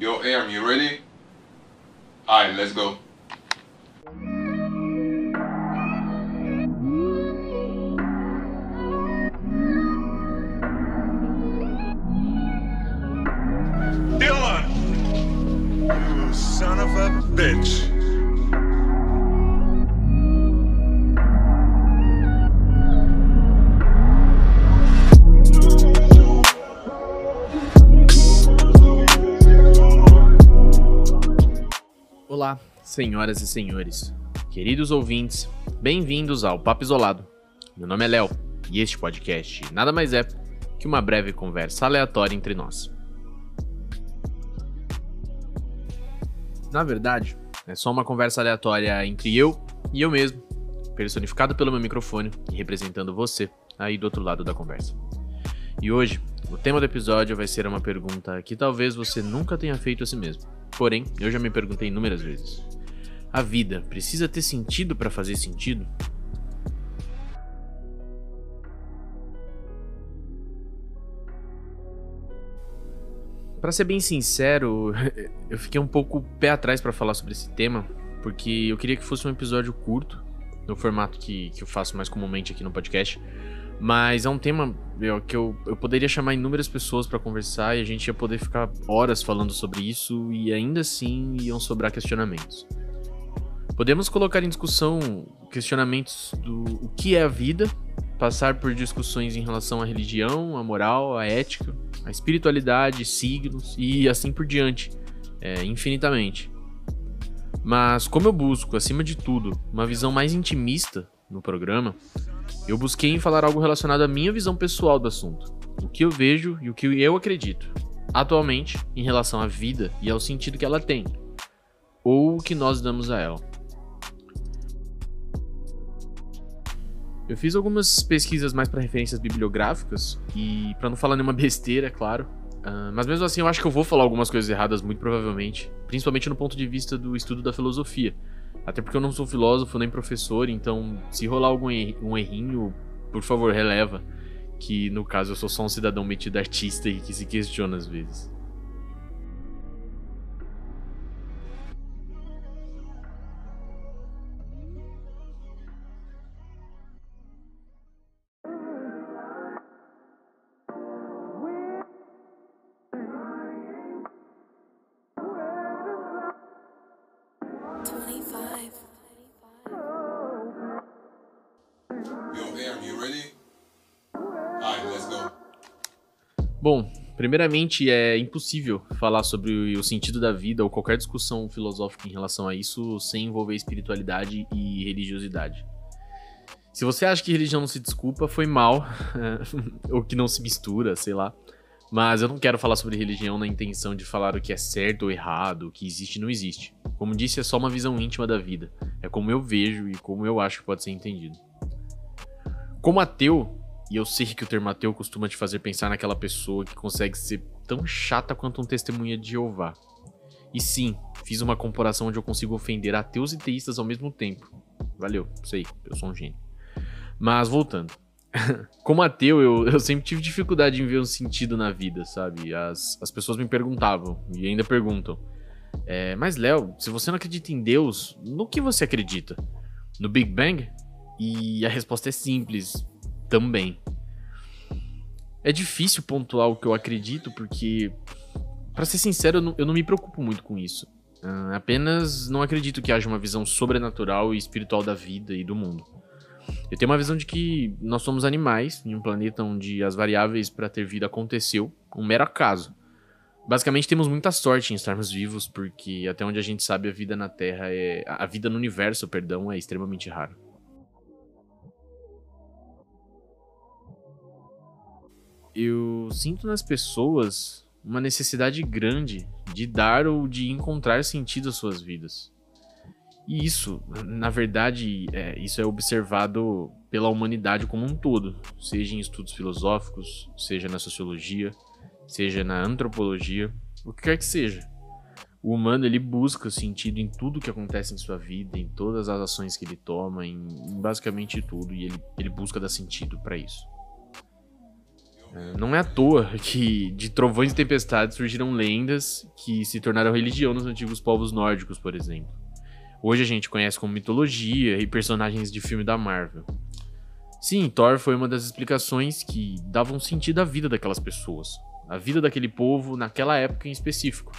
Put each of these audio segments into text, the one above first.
Yo, Aaron, you ready? Alright, let's go. Dylan! You son of a bitch. Olá, senhoras e senhores, queridos ouvintes, bem-vindos ao Papo Isolado. Meu nome é Léo e este podcast nada mais é que uma breve conversa aleatória entre nós. Na verdade, é só uma conversa aleatória entre eu e eu mesmo, personificado pelo meu microfone e representando você aí do outro lado da conversa. E hoje, o tema do episódio vai ser uma pergunta que talvez você nunca tenha feito a si mesmo. Porém, eu já me perguntei inúmeras vezes. A vida precisa ter sentido para fazer sentido? Para ser bem sincero, eu fiquei um pouco pé atrás para falar sobre esse tema, porque eu queria que fosse um episódio curto, no formato que, que eu faço mais comumente aqui no podcast. Mas é um tema meu, que eu, eu poderia chamar inúmeras pessoas para conversar e a gente ia poder ficar horas falando sobre isso e ainda assim iam sobrar questionamentos. Podemos colocar em discussão questionamentos do o que é a vida, passar por discussões em relação à religião, à moral, à ética, à espiritualidade, signos e assim por diante, é, infinitamente. Mas como eu busco, acima de tudo, uma visão mais intimista no programa, eu busquei em falar algo relacionado à minha visão pessoal do assunto, o que eu vejo e o que eu acredito, atualmente, em relação à vida e ao sentido que ela tem, ou o que nós damos a ela. Eu fiz algumas pesquisas mais para referências bibliográficas e para não falar nenhuma besteira, é claro. Uh, mas mesmo assim, eu acho que eu vou falar algumas coisas erradas, muito provavelmente, principalmente no ponto de vista do estudo da filosofia. Até porque eu não sou filósofo nem professor, então se rolar algum er um errinho, por favor, releva. Que no caso eu sou só um cidadão metido artista e que se questiona às vezes. Bom, primeiramente é impossível falar sobre o sentido da vida ou qualquer discussão filosófica em relação a isso sem envolver espiritualidade e religiosidade. Se você acha que religião não se desculpa, foi mal, ou que não se mistura, sei lá. Mas eu não quero falar sobre religião na intenção de falar o que é certo ou errado, o que existe e não existe. Como disse, é só uma visão íntima da vida. É como eu vejo e como eu acho que pode ser entendido. Como ateu, e eu sei que o termo ateu costuma te fazer pensar naquela pessoa que consegue ser tão chata quanto um testemunha de Jeová. E sim, fiz uma comparação onde eu consigo ofender ateus e teístas ao mesmo tempo. Valeu, sei, eu sou um gênio. Mas voltando. Como ateu, eu, eu sempre tive dificuldade em ver um sentido na vida, sabe? As, as pessoas me perguntavam, e ainda perguntam. É, mas, Léo, se você não acredita em Deus, no que você acredita? No Big Bang? E a resposta é simples, também. É difícil pontuar o que eu acredito, porque, para ser sincero, eu não, eu não, me preocupo muito com isso. Uh, apenas não acredito que haja uma visão sobrenatural e espiritual da vida e do mundo. Eu tenho uma visão de que nós somos animais em um planeta onde as variáveis para ter vida aconteceu, um mero acaso. Basicamente temos muita sorte em estarmos vivos, porque até onde a gente sabe a vida na Terra é a vida no universo, perdão, é extremamente rara. Eu sinto nas pessoas uma necessidade grande de dar ou de encontrar sentido às suas vidas. E isso, na verdade, é, isso é observado pela humanidade como um todo, seja em estudos filosóficos, seja na sociologia, seja na antropologia, o que quer que seja. O humano ele busca sentido em tudo que acontece em sua vida, em todas as ações que ele toma, em, em basicamente tudo, e ele, ele busca dar sentido para isso. Não é à toa que de trovões e tempestades surgiram lendas que se tornaram religião nos antigos povos nórdicos, por exemplo. Hoje a gente conhece como mitologia e personagens de filme da Marvel. Sim, Thor foi uma das explicações que davam sentido à vida daquelas pessoas, à vida daquele povo naquela época em específico.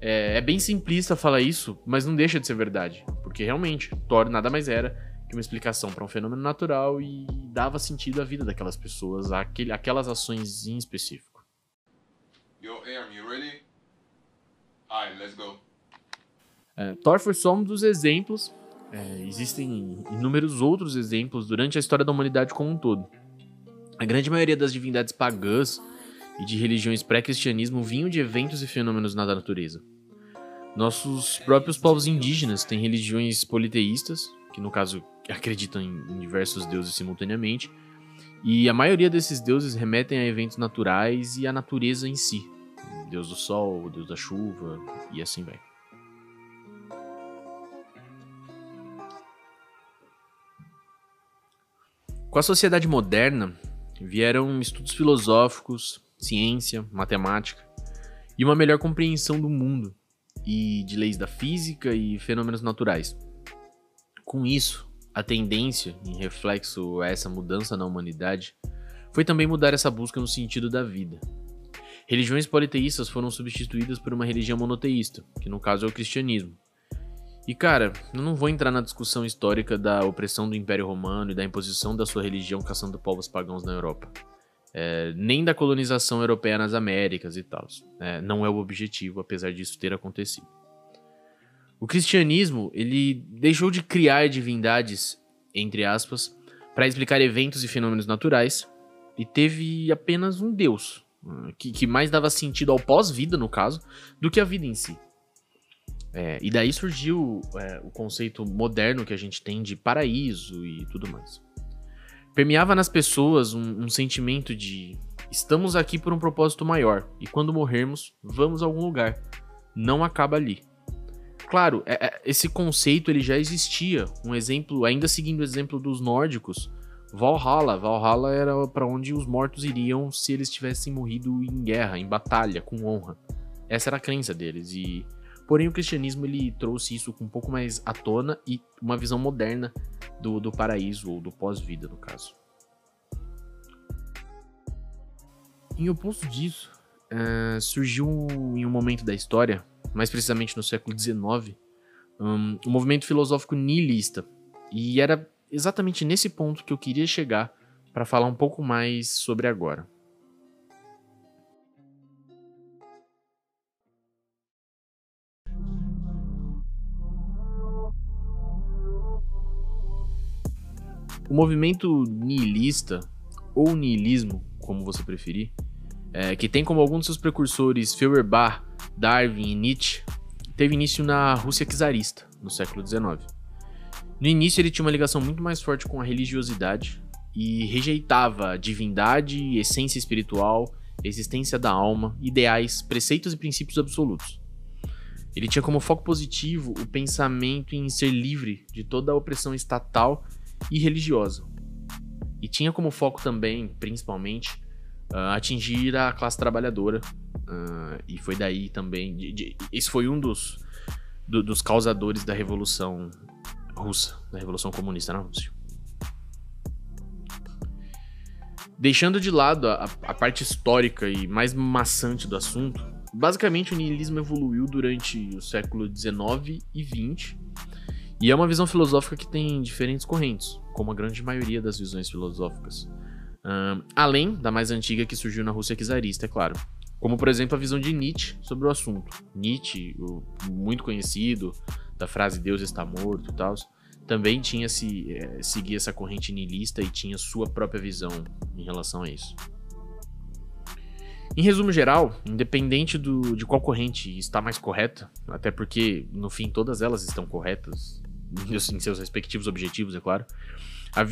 É, é bem simplista falar isso, mas não deixa de ser verdade, porque realmente Thor nada mais era que uma explicação para um fenômeno natural e dava sentido à vida daquelas pessoas, àquele, aquelas ações em específico. Yo, Aaron, you ready? Alright, let's go. É, Thor foi só um dos exemplos é, existem inúmeros outros exemplos durante a história da humanidade como um todo. A grande maioria das divindades pagãs e de religiões pré-cristianismo vinham de eventos e fenômenos na natureza. Nossos próprios povos indígenas têm religiões politeístas, que no caso acreditam em diversos deuses simultaneamente, e a maioria desses deuses remetem a eventos naturais e à natureza em si. Deus do sol, Deus da chuva e assim vai. Com a sociedade moderna, vieram estudos filosóficos, ciência, matemática e uma melhor compreensão do mundo e de leis da física e fenômenos naturais. Com isso, a tendência, em reflexo a essa mudança na humanidade, foi também mudar essa busca no sentido da vida. Religiões politeístas foram substituídas por uma religião monoteísta, que no caso é o cristianismo, e cara, eu não vou entrar na discussão histórica da opressão do Império Romano e da imposição da sua religião caçando povos pagãos na Europa. É, nem da colonização europeia nas Américas e tal. É, não é o objetivo, apesar disso ter acontecido. O cristianismo ele deixou de criar divindades, entre aspas, para explicar eventos e fenômenos naturais e teve apenas um Deus, que, que mais dava sentido ao pós-vida, no caso, do que a vida em si. É, e daí surgiu é, o conceito moderno que a gente tem de paraíso e tudo mais. Permeava nas pessoas um, um sentimento de estamos aqui por um propósito maior e quando morrermos, vamos a algum lugar. Não acaba ali. Claro, é, é, esse conceito ele já existia. Um exemplo, ainda seguindo o exemplo dos nórdicos, Valhalla. Valhalla era para onde os mortos iriam se eles tivessem morrido em guerra, em batalha, com honra. Essa era a crença deles e Porém, o cristianismo ele trouxe isso com um pouco mais à tona e uma visão moderna do, do paraíso ou do pós-vida, no caso. Em oposto disso, uh, surgiu em um momento da história, mais precisamente no século XIX, um, um movimento filosófico nihilista. E era exatamente nesse ponto que eu queria chegar para falar um pouco mais sobre agora. O movimento nihilista, ou nihilismo, como você preferir, é, que tem como alguns de seus precursores Feuerbach, Darwin e Nietzsche, teve início na Rússia czarista, no século XIX. No início ele tinha uma ligação muito mais forte com a religiosidade e rejeitava divindade, essência espiritual, existência da alma, ideais, preceitos e princípios absolutos. Ele tinha como foco positivo o pensamento em ser livre de toda a opressão estatal e religiosa. E tinha como foco também, principalmente, uh, atingir a classe trabalhadora. Uh, e foi daí também. De, de, esse foi um dos, do, dos causadores da Revolução Russa, da Revolução Comunista na Rússia. Deixando de lado a, a parte histórica e mais maçante do assunto, basicamente o niilismo evoluiu durante o século XIX e XX e é uma visão filosófica que tem diferentes correntes, como a grande maioria das visões filosóficas. Um, além da mais antiga que surgiu na Rússia czarista, é claro. Como, por exemplo, a visão de Nietzsche sobre o assunto. Nietzsche, o muito conhecido, da frase Deus está morto e tal, também tinha se é, seguir essa corrente niilista e tinha sua própria visão em relação a isso. Em resumo geral, independente do, de qual corrente está mais correta, até porque no fim todas elas estão corretas, em seus respectivos objetivos, é claro.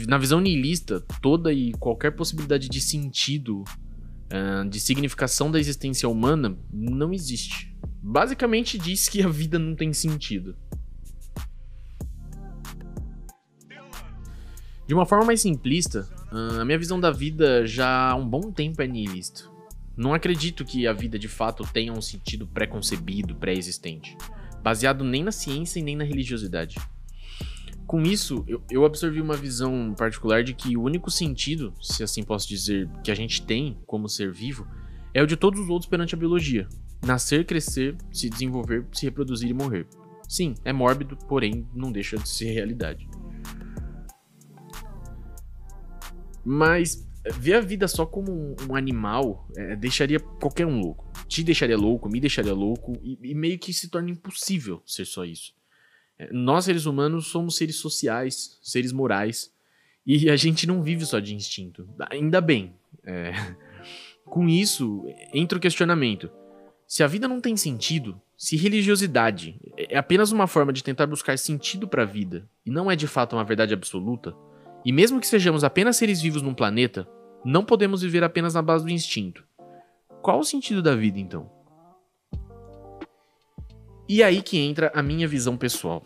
na visão niilista, toda e qualquer possibilidade de sentido, uh, de significação da existência humana, não existe. Basicamente diz que a vida não tem sentido. De uma forma mais simplista, a minha visão da vida já há um bom tempo é nihilista. Não acredito que a vida de fato tenha um sentido pré-concebido, pré-existente, baseado nem na ciência e nem na religiosidade. Com isso, eu, eu absorvi uma visão particular de que o único sentido, se assim posso dizer, que a gente tem como ser vivo é o de todos os outros perante a biologia: nascer, crescer, se desenvolver, se reproduzir e morrer. Sim, é mórbido, porém não deixa de ser realidade. Mas ver a vida só como um, um animal é, deixaria qualquer um louco. Te deixaria louco, me deixaria louco, e, e meio que se torna impossível ser só isso. É, nós, seres humanos, somos seres sociais, seres morais, e a gente não vive só de instinto. Ainda bem. É... Com isso, entra o questionamento. Se a vida não tem sentido, se religiosidade é apenas uma forma de tentar buscar sentido para a vida e não é de fato uma verdade absoluta, e mesmo que sejamos apenas seres vivos num planeta, não podemos viver apenas na base do instinto. Qual o sentido da vida, então? E aí que entra a minha visão pessoal.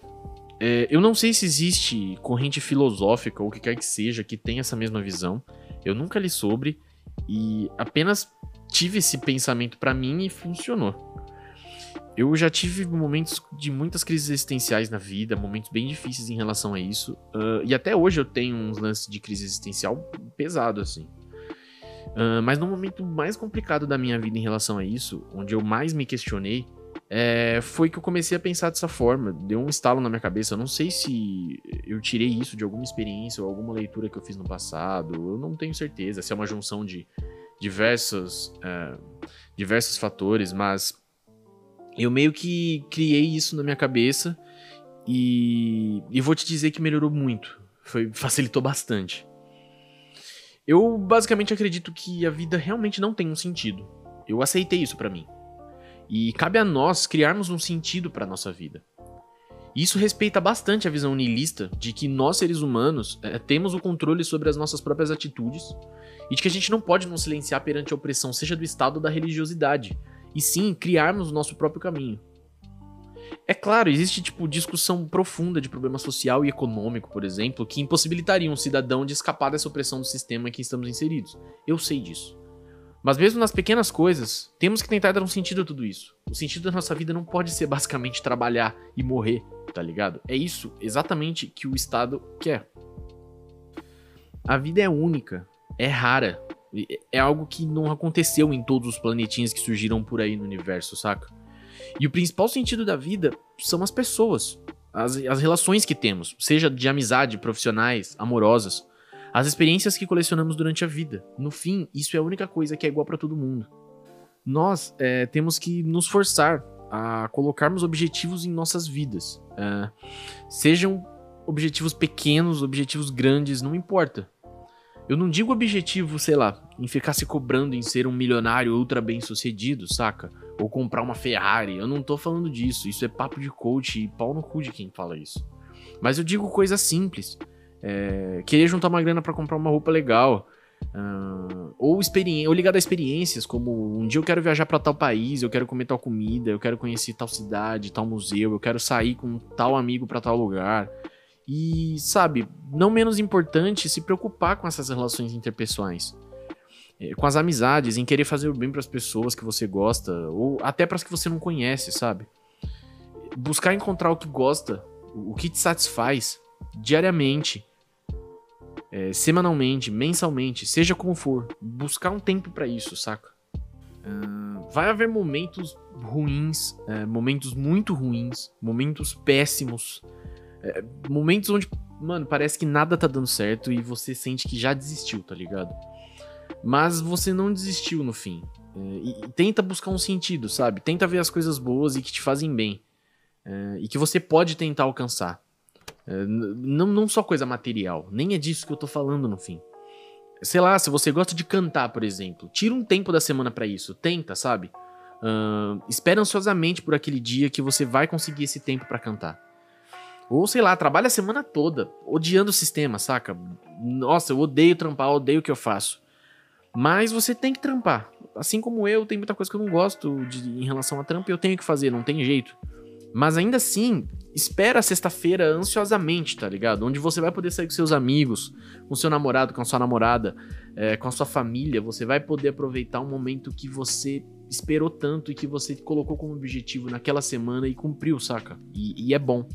É, eu não sei se existe corrente filosófica ou o que quer que seja que tenha essa mesma visão. Eu nunca li sobre e apenas tive esse pensamento para mim e funcionou. Eu já tive momentos de muitas crises existenciais na vida, momentos bem difíceis em relação a isso. Uh, e até hoje eu tenho uns lances de crise existencial pesado, assim. Uh, mas no momento mais complicado da minha vida em relação a isso, onde eu mais me questionei, é, foi que eu comecei a pensar dessa forma. Deu um estalo na minha cabeça. Eu não sei se eu tirei isso de alguma experiência ou alguma leitura que eu fiz no passado. Eu não tenho certeza se é uma junção de diversos, uh, diversos fatores, mas eu meio que criei isso na minha cabeça e, e vou te dizer que melhorou muito. Foi, facilitou bastante. Eu basicamente acredito que a vida realmente não tem um sentido. Eu aceitei isso para mim. E cabe a nós criarmos um sentido para nossa vida. Isso respeita bastante a visão niilista de que nós seres humanos é, temos o controle sobre as nossas próprias atitudes e de que a gente não pode nos silenciar perante a opressão, seja do Estado ou da religiosidade, e sim criarmos o nosso próprio caminho. É claro, existe tipo discussão profunda de problema social e econômico, por exemplo, que impossibilitaria um cidadão de escapar dessa opressão do sistema em que estamos inseridos. Eu sei disso. Mas mesmo nas pequenas coisas, temos que tentar dar um sentido a tudo isso. O sentido da nossa vida não pode ser basicamente trabalhar e morrer, tá ligado? É isso exatamente que o Estado quer. A vida é única, é rara, é algo que não aconteceu em todos os planetinhas que surgiram por aí no universo, saca? E o principal sentido da vida são as pessoas, as, as relações que temos, seja de amizade, profissionais, amorosas, as experiências que colecionamos durante a vida. No fim, isso é a única coisa que é igual para todo mundo. Nós é, temos que nos forçar a colocarmos objetivos em nossas vidas. É, sejam objetivos pequenos, objetivos grandes, não importa. Eu não digo objetivo, sei lá, em ficar se cobrando em ser um milionário ultra bem sucedido, saca? Ou comprar uma Ferrari. Eu não tô falando disso. Isso é papo de coach e pau no cu de quem fala isso. Mas eu digo coisa simples. É, querer juntar uma grana para comprar uma roupa legal. Uh, ou, ou ligado a experiências, como um dia eu quero viajar para tal país, eu quero comer tal comida, eu quero conhecer tal cidade, tal museu, eu quero sair com tal amigo para tal lugar. E, sabe, não menos importante, se preocupar com essas relações interpessoais. É, com as amizades, em querer fazer o bem para as pessoas que você gosta, ou até para as que você não conhece, sabe? Buscar encontrar o que gosta, o que te satisfaz, diariamente, é, semanalmente, mensalmente, seja como for. Buscar um tempo para isso, saca? Uh, vai haver momentos ruins, é, momentos muito ruins, momentos péssimos é, momentos onde, mano, parece que nada tá dando certo e você sente que já desistiu, tá ligado? Mas você não desistiu no fim. É, e, e, tenta buscar um sentido, sabe? Tenta ver as coisas boas e que te fazem bem. É, e que você pode tentar alcançar. É, não, não só coisa material. Nem é disso que eu tô falando no fim. Sei lá, se você gosta de cantar, por exemplo, tira um tempo da semana para isso. Tenta, sabe? Uh, espera ansiosamente por aquele dia que você vai conseguir esse tempo para cantar. Ou sei lá, trabalha a semana toda odiando o sistema, saca? Nossa, eu odeio trampar, eu odeio o que eu faço. Mas você tem que trampar. Assim como eu, tem muita coisa que eu não gosto de, em relação a trampo e eu tenho que fazer, não tem jeito. Mas ainda assim, espera sexta-feira ansiosamente, tá ligado? Onde você vai poder sair com seus amigos, com seu namorado, com a sua namorada, é, com a sua família. Você vai poder aproveitar um momento que você esperou tanto e que você colocou como objetivo naquela semana e cumpriu, saca? E, e é bom.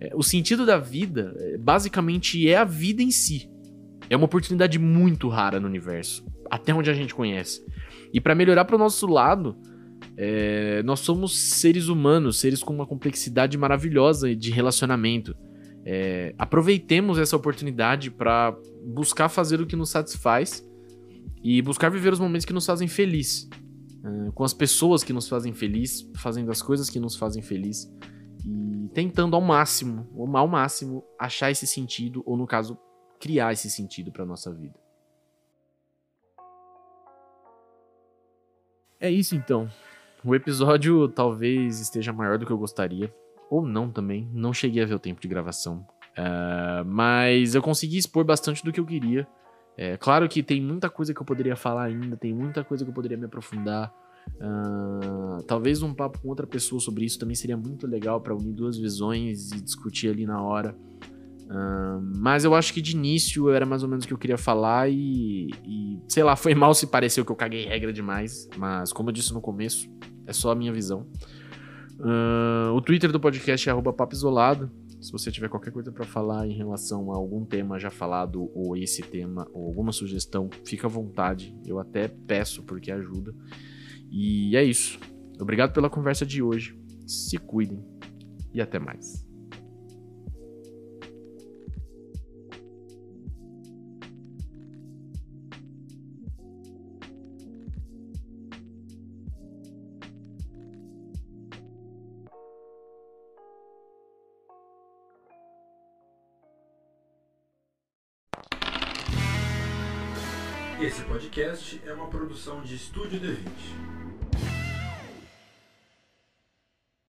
É, o sentido da vida, é, basicamente, é a vida em si. É uma oportunidade muito rara no universo, até onde a gente conhece. E para melhorar pro nosso lado, é, nós somos seres humanos, seres com uma complexidade maravilhosa de relacionamento. É, aproveitemos essa oportunidade para buscar fazer o que nos satisfaz e buscar viver os momentos que nos fazem feliz, é, com as pessoas que nos fazem feliz, fazendo as coisas que nos fazem feliz e tentando ao máximo, ao máximo, achar esse sentido ou no caso criar esse sentido para nossa vida. É isso então. O episódio talvez esteja maior do que eu gostaria, ou não também. Não cheguei a ver o tempo de gravação. Uh, mas eu consegui expor bastante do que eu queria. É claro que tem muita coisa que eu poderia falar ainda, tem muita coisa que eu poderia me aprofundar. Uh, talvez um papo com outra pessoa sobre isso também seria muito legal para unir duas visões e discutir ali na hora. Mas eu acho que de início era mais ou menos o que eu queria falar e, e, sei lá, foi mal se pareceu que eu caguei regra demais, mas como eu disse no começo, é só a minha visão. Uh, o Twitter do podcast é @papisolado. Se você tiver qualquer coisa para falar em relação a algum tema já falado ou esse tema ou alguma sugestão, fica à vontade. Eu até peço porque ajuda. E é isso. Obrigado pela conversa de hoje. Se cuidem e até mais. Esse podcast é uma produção de Estúdio D20.